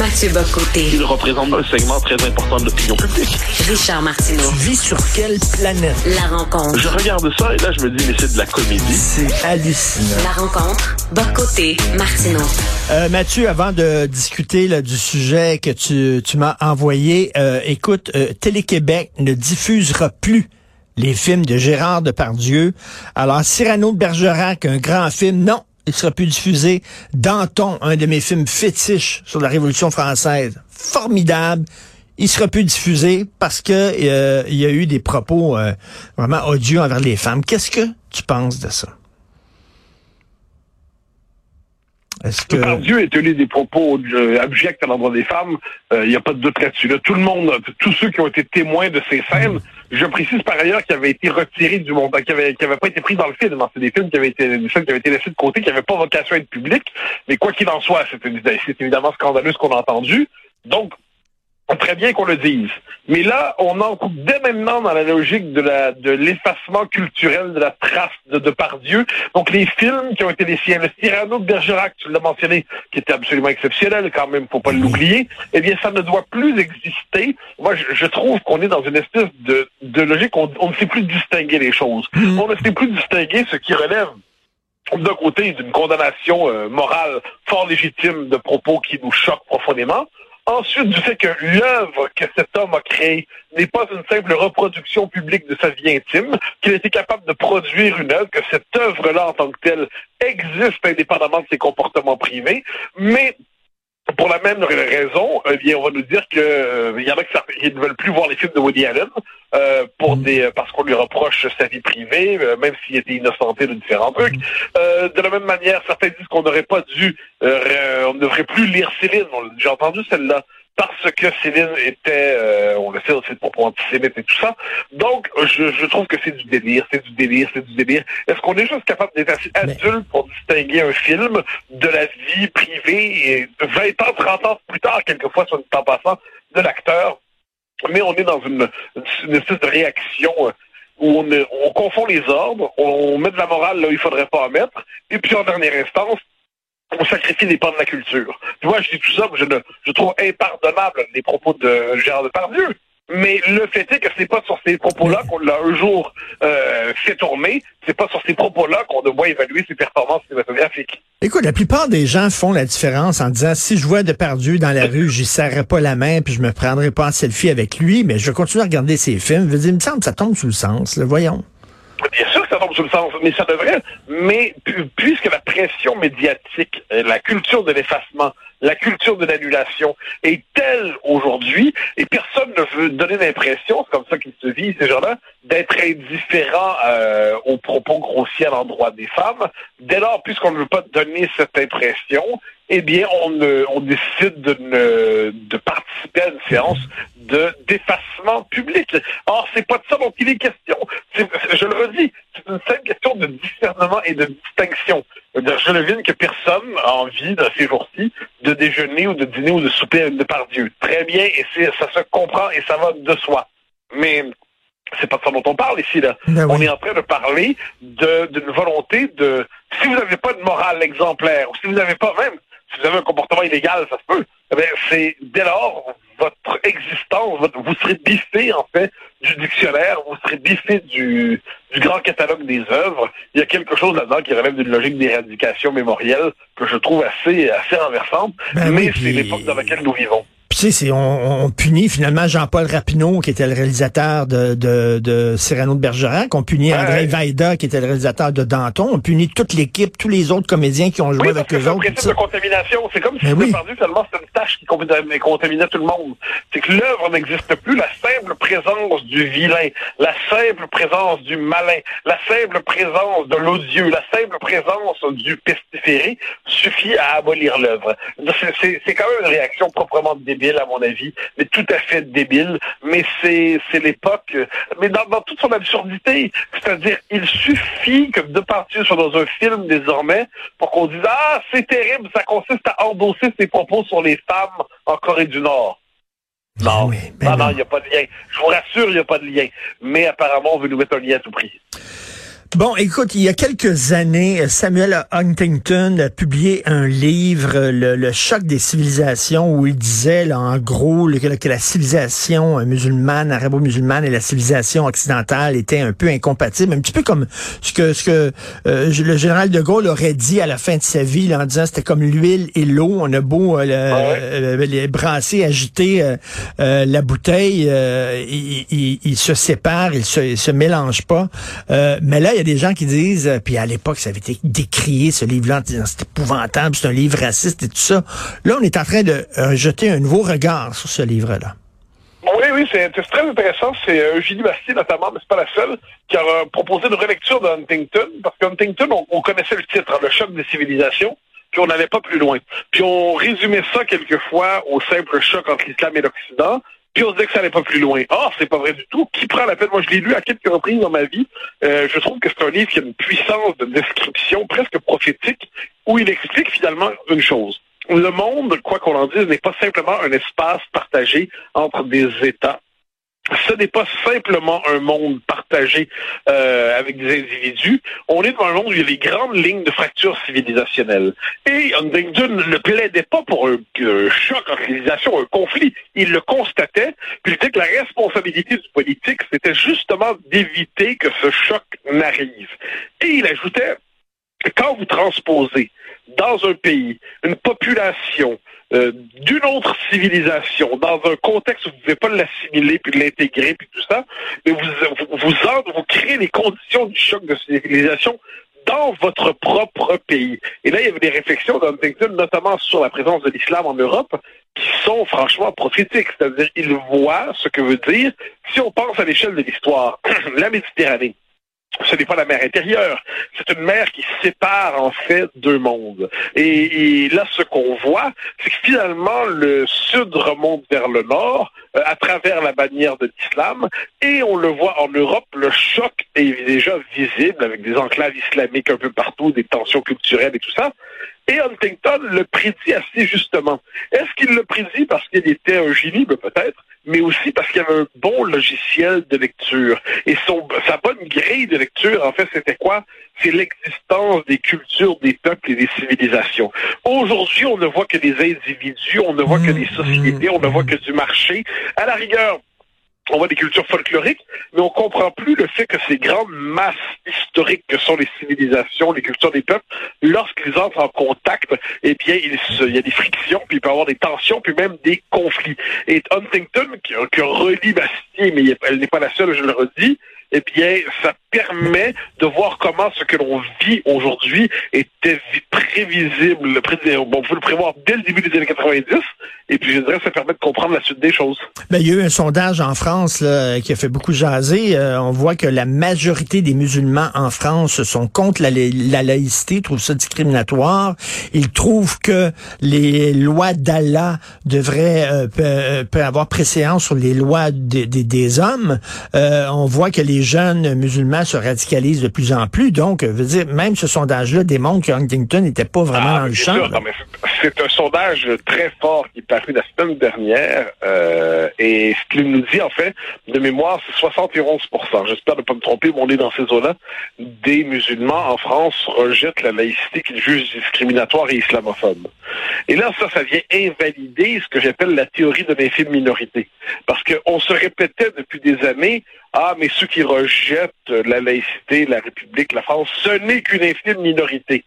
Mathieu Bocoté. Il représente un segment très important de l'opinion publique. Richard Martineau. Tu vis sur quelle planète? La rencontre. Je regarde ça et là, je me dis, mais c'est de la comédie. C'est hallucinant. La rencontre. Bocoté. Martineau. Euh, Mathieu, avant de discuter là, du sujet que tu, tu m'as envoyé, euh, écoute, euh, Télé-Québec ne diffusera plus les films de Gérard Depardieu. Alors, Cyrano de Bergerac, un grand film, non, il sera plus diffusé. Danton, un de mes films fétiches sur la Révolution française, formidable. Il sera plus diffusé parce que euh, il y a eu des propos euh, vraiment odieux envers les femmes. Qu'est-ce que tu penses de ça? Est-ce que est tenu des propos euh, abjects à l'endroit des femmes Il n'y a pas de doute là-dessus. Là, tout le monde, tous ceux qui ont été témoins de ces scènes, je précise par ailleurs qu'il avait été retiré du monde, qu'il n'avait avait pas été pris dans le film. C'est des films qui avaient été, des films qui avaient été laissés de côté, qui n'avaient pas vocation à être publics. Mais quoi qu'il en soit, c'est évidemment scandaleux ce qu'on a entendu. Donc, très bien qu'on le dise. Mais là, on entre dès maintenant dans la logique de la de l'effacement culturel de la trace de, de Pardieu. Donc les films qui ont été les siens, le Cyrano de Bergerac, tu l'as mentionné, qui était absolument exceptionnel quand même, faut pas l'oublier, eh bien ça ne doit plus exister. Moi, je, trouve qu'on est dans une espèce de, de logique, on, on ne sait plus distinguer les choses. Mm. On ne sait plus distinguer ce qui relève d'un côté d'une condamnation euh, morale fort légitime de propos qui nous choquent profondément, Ensuite, du fait que l'œuvre que cet homme a créée n'est pas une simple reproduction publique de sa vie intime, qu'il a été capable de produire une œuvre, que cette œuvre-là en tant que telle existe indépendamment de ses comportements privés, mais pour la même raison, eh bien, on va nous dire que euh, y en a qui ne veulent plus voir les films de Woody Allen euh, pour mm. des parce qu'on lui reproche sa vie privée, euh, même s'il était innocenté de différents trucs. Mm. de la même manière, certains disent qu'on n'aurait pas dû, on ne devrait plus lire Céline. J'ai entendu celle-là parce que Céline était, euh, on le sait, c'est propos antisémite et tout ça. Donc, je, je trouve que c'est du délire, c'est du délire, c'est du délire. Est-ce qu'on est juste capable d'être assez adulte pour distinguer un film de la vie privée et 20 ans, 30 ans plus tard, quelquefois, sur le temps passant, de l'acteur? Mais on est dans une, une espèce de réaction euh, où on, on confond les ordres, on met de la morale là où il faudrait pas en mettre, et puis en dernière instance, on sacrifie les pans de la culture. Tu vois, je dis tout ça, je, ne, je trouve impardonnable les propos de Gérard Depardieu. Mais le fait est que c'est pas sur ces propos-là qu'on l'a un jour euh, fait tourner. C'est pas sur ces propos-là qu'on doit évaluer ses performances cinématographiques. Écoute, la plupart des gens font la différence en disant si je vois Depardieu dans la rue, j'y serrerai pas la main puis je me prendrai pas en selfie avec lui, mais je continue à regarder ses films. Je veux dire, il me semble que ça tombe sous le sens. Le voyons. Bien ça le sens, mais ça devrait. Mais puisque la pression médiatique, euh, la culture de l'effacement, la culture de l'annulation est telle aujourd'hui, et personne ne veut donner l'impression, c'est comme ça qu'ils se vivent, ces gens-là, d'être indifférents euh, aux propos grossiers à l'endroit des femmes. Dès lors, puisqu'on ne veut pas donner cette impression, eh bien, on, on décide de, de participer à une séance de d'effacement public. Or, c'est pas de ça dont il est question. je le redis, c'est une simple question de discernement et de distinction. Je devine que personne a envie, dans ces jours-ci, de déjeuner ou de dîner ou de souper avec Depardieu. Très bien, et ça se comprend et ça va de soi. Mais c'est pas de ça dont on parle ici, là. Ben on est en train de parler d'une volonté de... Si vous n'avez pas de morale exemplaire, ou si vous n'avez pas même si vous avez un comportement illégal, ça se peut. Eh c'est dès lors votre existence, vous serez biffé en fait du dictionnaire, vous serez biffé du, du grand catalogue des œuvres. Il y a quelque chose là-dedans qui relève d'une logique d'éradication mémorielle que je trouve assez assez renversante, ben mais c'est l'époque dans laquelle nous vivons. Tu sais, on, on, punit finalement Jean-Paul Rapineau, qui était le réalisateur de, de, de Cyrano de Bergerac. On punit André Vaida, qui était le réalisateur de Danton. On punit toute l'équipe, tous les autres comédiens qui ont joué avec eux autres. C'est de contamination. C'est comme si ben oui. perdu seulement c'est une tâche qui contaminait tout le monde. C'est que l'œuvre n'existe plus. La simple présence du vilain, la simple présence du malin, la simple présence de l'odieux, la simple présence du pestiféré suffit à abolir l'œuvre. C'est quand même une réaction proprement débile à mon avis, mais tout à fait débile. Mais c'est c'est l'époque, mais dans, dans toute son absurdité. C'est-à-dire, il suffit que Depardieu soit dans un film désormais pour qu'on dise ah c'est terrible, ça consiste à endosser ses propos sur les femmes en Corée du Nord. Non, ben non, non, il n'y a pas de lien. Je vous rassure, il n'y a pas de lien. Mais apparemment, on veut nous mettre un lien à tout prix. Bon, écoute, il y a quelques années, Samuel Huntington a publié un livre, Le, choc des civilisations, où il disait, là, en gros, que, la civilisation musulmane, arabo-musulmane et la civilisation occidentale étaient un peu incompatibles, un petit peu comme ce que, ce que euh, le général de Gaulle aurait dit à la fin de sa vie, là, en disant c'était comme l'huile et l'eau, on a beau euh, euh, les brasser, agiter la bouteille, ils, se séparent, ils se, se mélangent pas. mais là, y a des gens qui disent, euh, puis à l'époque, ça avait été décrié, ce livre-là, en disant c'est épouvantable, c'est un livre raciste et tout ça. Là, on est en train de euh, jeter un nouveau regard sur ce livre-là. Oui, oui, c'est très intéressant. C'est euh, Eugénie Bastier notamment, mais c'est pas la seule, qui a proposé une relecture de Huntington, parce qu'Huntington, on, on connaissait le titre, hein, Le choc des civilisations, puis on n'allait pas plus loin. Puis on résumait ça quelquefois au simple choc entre l'islam et l'Occident, puis on se disait que ça n'allait pas plus loin. Or, c'est pas vrai du tout. Qui prend la peine? Moi, je l'ai lu à quelques reprises dans ma vie. Euh, je trouve que c'est un livre qui a une puissance de description presque prophétique, où il explique finalement une chose. Le monde, quoi qu'on en dise, n'est pas simplement un espace partagé entre des États ce n'est pas simplement un monde partagé euh, avec des individus. On est dans un monde où il y a les grandes lignes de fracture civilisationnelle. Et Huntington ne plaidait pas pour un, choc en civilisation, un conflit. Il le constatait, puis il disait que la responsabilité du politique, c'était justement d'éviter que ce choc n'arrive. Et il ajoutait, quand vous transposez dans un pays une population euh, d'une autre civilisation, dans un contexte où vous ne pouvez pas l'assimiler, puis l'intégrer, puis tout ça, mais vous, vous, vous, vous créez les conditions du choc de civilisation dans votre propre pays. Et là, il y avait des réflexions d'Huntington, notamment sur la présence de l'islam en Europe, qui sont franchement prophétiques. C'est-à-dire, il voit ce que veut dire, si on pense à l'échelle de l'histoire, la Méditerranée, ce n'est pas la mer intérieure, c'est une mer qui sépare en fait deux mondes. Et, là, ce qu'on voit, c'est que finalement, le sud remonte vers le nord euh, à travers la bannière de l'islam, et on le voit en Europe, le choc est déjà visible avec des enclaves islamiques un peu partout, des tensions culturelles et tout ça. Et Huntington le prédit assez justement. Est-ce qu'il le prédit parce qu'il était un génie? Ben, peut-être mais aussi parce qu'il y avait un bon logiciel de lecture. Et son, sa bonne grille de lecture, en fait, c'était quoi? C'est l'existence des cultures, des peuples et des civilisations. Aujourd'hui, on ne voit que des individus, on ne voit que des mmh, sociétés, on ne voit mmh. que du marché. À la rigueur, on voit des cultures folkloriques, mais on comprend plus le fait que ces grandes masses historiques que sont les civilisations, les cultures des peuples, lorsqu'ils entrent en contact, eh bien, il, y a des frictions, puis il peut y avoir des tensions, puis même des conflits. Et Huntington, qui, relie Bastille, mais elle n'est pas la seule, je le redis, eh bien, ça permet de voir comment ce que l'on vit aujourd'hui était prévisible. Bon, on peut le prévoir dès le début des années 90. Et puis, je dirais, ça permet de comprendre la suite des choses. Ben, il y a eu un sondage en France là, qui a fait beaucoup jaser. Euh, on voit que la majorité des musulmans en France sont contre la, la laïcité, trouvent ça discriminatoire. Ils trouvent que les lois d'Allah devraient euh, euh avoir préséance sur les lois des hommes. Euh, on voit que les jeunes musulmans se radicalisent de plus en plus. Donc, veut dire, même ce sondage-là démontre que Huntington n'était pas vraiment ah, dans le champ. C'est un sondage très fort qui est paru la semaine dernière. Euh, et ce qu'il nous dit, en fait, de mémoire, c'est 71 J'espère ne pas me tromper, mais on est dans ces eaux-là. Des musulmans en France rejettent la laïcité qu'ils jugent discriminatoire et islamophobe. Et là, ça, ça vient invalider ce que j'appelle la théorie de l'infime minorité. Parce qu'on se répétait depuis des années, ah, mais ceux qui rejettent la laïcité, la République, la France, ce n'est qu'une infime minorité.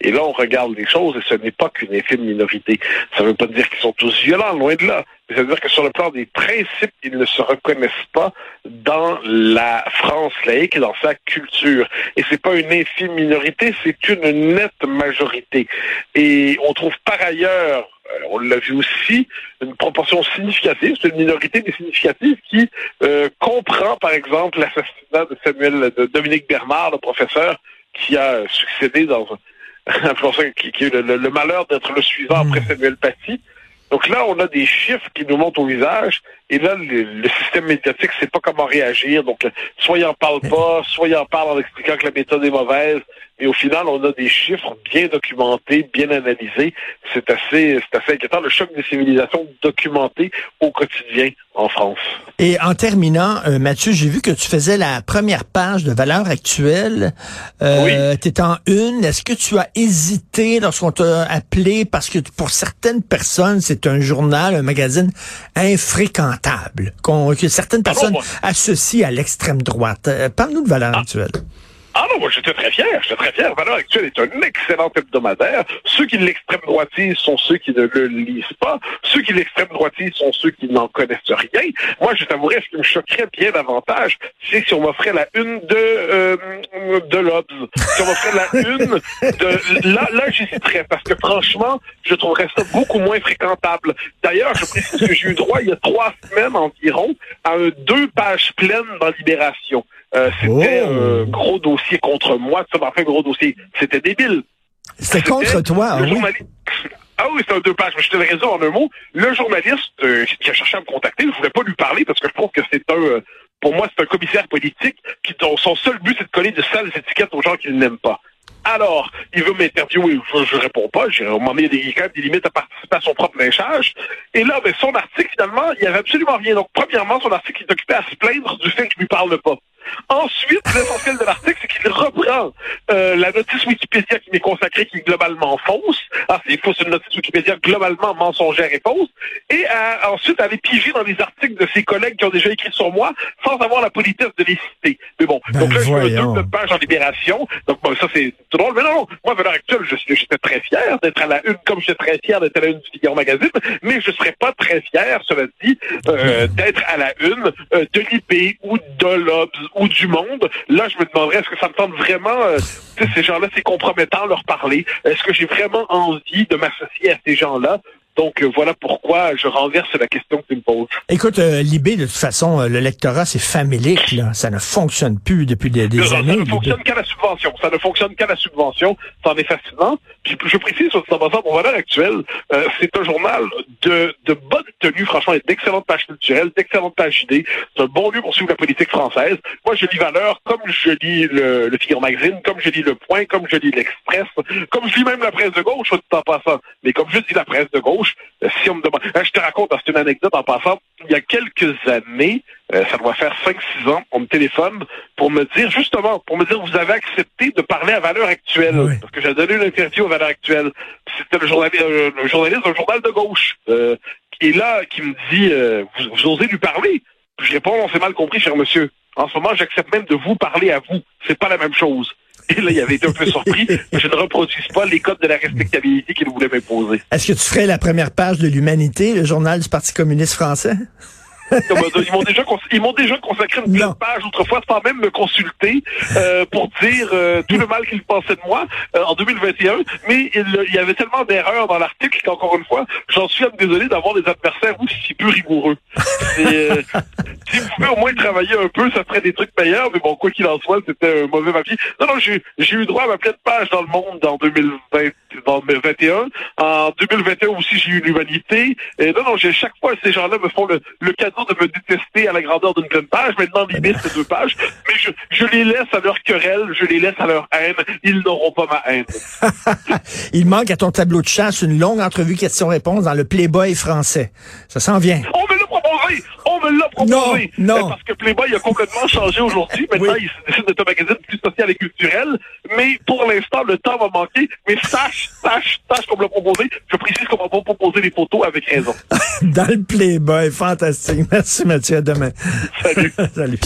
Et là, on regarde les choses et ce n'est pas qu'une infime minorité. Ça ne veut pas dire qu'ils sont tous violents, loin de là. Ça veut dire que sur le plan des principes, ils ne se reconnaissent pas dans la France laïque et dans sa culture. Et c'est pas une infime minorité, c'est une nette majorité. Et on trouve par ailleurs on l'a vu aussi, une proportion significative, c'est une minorité mais significative qui euh, comprend, par exemple, l'assassinat de Samuel, de Dominique Bernard, le professeur, qui a succédé dans qui, qui a eu le, malheur d'être le suivant après hmm. Samuel Paty. Donc là, on a des chiffres qui nous montent au visage, et là, le, système médiatique ne sait pas comment réagir. Donc, soit il n'en parle pas, soit il en parle en expliquant que la méthode est mauvaise, et au final, on a des chiffres bien documentés, bien analysés. C'est assez, c'est assez inquiétant. Le choc des civilisations documenté au quotidien en France. Et en terminant, euh, Mathieu, j'ai vu que tu faisais la première page de Valeurs actuelles. Euh, oui. Tu es en une. Est-ce que tu as hésité lorsqu'on t'a appelé? Parce que pour certaines personnes, c'est un journal, un magazine infréquentable, que certaines personnes associent à l'extrême droite. Euh, parle-nous de Valeurs ah. actuelles. Ah non, moi j'étais très fier, j'étais très fier. Valeur actuelle est un excellent hebdomadaire. Ceux qui l'extrême droitisent sont ceux qui ne le lisent pas. Ceux qui l'extrême droitisent sont ceux qui n'en connaissent rien. Moi, je t'avouerais, ce qui me choquerait bien davantage, c'est si on m'offrait la une de euh, de l'Obs. Si on m'offrait la une de... Là, là j'hésiterais, parce que franchement, je trouverais ça beaucoup moins fréquentable. D'ailleurs, je précise que j'ai eu droit, il y a trois semaines environ, à deux pages pleines dans Libération. Euh, c'était oh. un gros dossier contre moi. Ça m'a fait un gros dossier. C'était débile. C'était contre toi, oui. Ah oui, c'est un deux pages. Je te le résume en un mot. Le journaliste euh, qui a cherché à me contacter, je voulais pas lui parler parce que je trouve que c'est un, euh, pour moi, c'est un commissaire politique qui, dont son seul but, c'est de coller de sales étiquettes aux gens qu'il n'aime pas. Alors, il veut m'interviewer, je, je réponds pas, j'ai au moment il y a des, des limites à participer à son propre lynchage. Et là, ben, son article, finalement, il y avait absolument rien. Donc, premièrement, son article, il est occupé à se plaindre du fait que je lui parle pas. Ensuite, l'essentiel de l'article, c'est qu'il reprend euh, la notice Wikipédia qui m'est consacrée, qui est globalement fausse. Ah, c'est faux, c'est une notice Wikipédia globalement mensongère et fausse. Et euh, ensuite, aller piger dans les articles de ses collègues qui ont déjà écrit sur moi, sans avoir la politesse de les citer. Mais bon, ben donc là, j'ai deux pages en libération. Donc bon, ça, c'est drôle. Mais non, non, moi, à l'heure actuelle, j'étais très fier d'être à la une, comme j'étais très fier d'être à la une du Figaro Magazine, mais je serais pas très fier, cela dit, euh, d'être à la une euh, de l'IP ou de l'Obs ou du Monde. Là, je me demanderais, est-ce que ça me tente vraiment, euh, ces gens-là, c'est compromettant leur parler? Est-ce que j'ai vraiment envie de m'associer à ces gens-là? Donc euh, voilà pourquoi je renverse la question que tu me poses. Écoute, euh, Libé, de toute façon, euh, le lectorat, c'est familique. Là. Ça ne fonctionne plus depuis des, années. Ça ne fonctionne qu'à la subvention. Ça ne fonctionne qu'à la subvention. Ça en est fascinant. Puis je précise, sur pour valeur actuelle, euh, c'est un journal de, de bonne tenue, franchement, et d'excellentes pages culturelles, d'excellentes pages idées. C'est un bon lieu pour suivre la politique française. Moi, je lis Valeur comme je lis le, le Magazine, comme je lis Le Point, comme je lis l'Express, comme je lis même la presse de gauche, tout en passant. Mais comme je lis la presse de gauche, euh, si on me demande... Euh, je te raconte, c'est une anecdote en passant, il y a quelques années, euh, ça doit faire 5-6 ans, on me téléphone pour me dire, justement, pour me dire, vous avez accepté de parler à Valeur Actuelle. Parce que j'ai donné une interview à Valeur Actuelle. C'était le, journaliste, le journaliste d'un journal de gauche, qui est là, qui me dit, vous, vous osez lui parler? Je réponds, on s'est mal compris, cher monsieur. En ce moment, j'accepte même de vous parler à vous. C'est pas la même chose. Et là, il avait été un peu surpris. je ne reproduise pas les codes de la respectabilité qu'il voulait m'imposer. Est-ce que tu ferais la première page de l'Humanité, le journal du Parti communiste français? Ils m'ont déjà m'ont déjà consacré une pleine page autrefois sans même me consulter euh, pour dire euh, tout le mal qu'ils pensaient de moi euh, en 2021 mais il, y avait tellement d'erreurs dans l'article qu'encore une fois j'en suis désolé d'avoir des adversaires aussi peu rigoureux. Euh, si vous pouvez au moins travailler un peu ça ferait des trucs meilleurs mais bon quoi qu'il en soit c'était un mauvais papier. Non non j'ai eu droit à ma pleine page dans le monde en 2020 dans 2021 en 2021 aussi j'ai eu l'humanité. Et non non j'ai chaque fois ces gens-là me font le, le cadeau de me détester à la grandeur d'une pleine page. Maintenant, limite, c'est deux pages. Mais je, je, les laisse à leur querelle, je les laisse à leur haine. Ils n'auront pas ma haine. Il manque à ton tableau de chasse une longue entrevue question-réponse dans le Playboy français. Ça s'en vient. Me l'a proposé! On me l'a proposé! Non, non. Parce que Playboy a complètement changé aujourd'hui. Maintenant, il décide d'être un magazine plus social et culturel. Mais pour l'instant, le temps va manquer. Mais sache, sache, sache qu'on me l'a proposé. Je précise qu'on va pas proposer les photos avec raison. dans le Playboy, fantastique. Merci Mathieu, à demain. Salut. Salut.